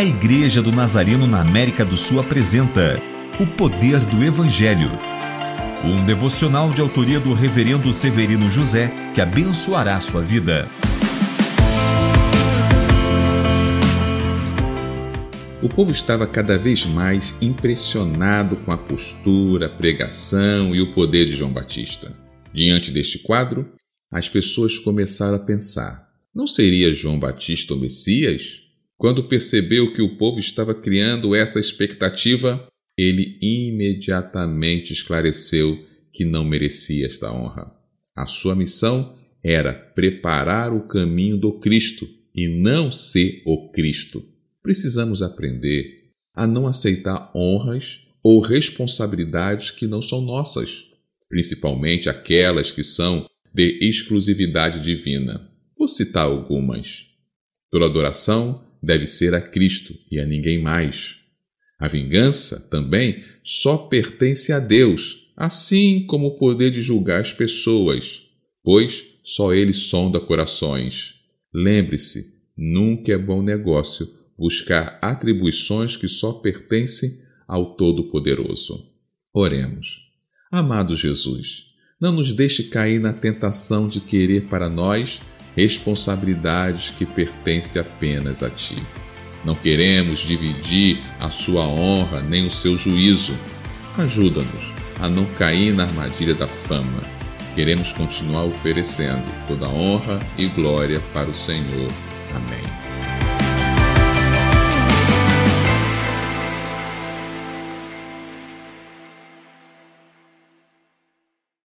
A Igreja do Nazareno na América do Sul apresenta O Poder do Evangelho. Um devocional de autoria do Reverendo Severino José que abençoará sua vida. O povo estava cada vez mais impressionado com a postura, a pregação e o poder de João Batista. Diante deste quadro, as pessoas começaram a pensar: não seria João Batista o Messias? Quando percebeu que o povo estava criando essa expectativa, ele imediatamente esclareceu que não merecia esta honra. A sua missão era preparar o caminho do Cristo e não ser o Cristo. Precisamos aprender a não aceitar honras ou responsabilidades que não são nossas, principalmente aquelas que são de exclusividade divina. Vou citar algumas. Toda adoração deve ser a Cristo e a ninguém mais. A vingança também só pertence a Deus, assim como o poder de julgar as pessoas, pois só Ele sonda corações. Lembre-se, nunca é bom negócio buscar atribuições que só pertencem ao Todo-Poderoso. Oremos. Amado Jesus, não nos deixe cair na tentação de querer para nós responsabilidades que pertencem apenas a ti. Não queremos dividir a sua honra nem o seu juízo. Ajuda-nos a não cair na armadilha da fama. Queremos continuar oferecendo toda honra e glória para o Senhor. Amém.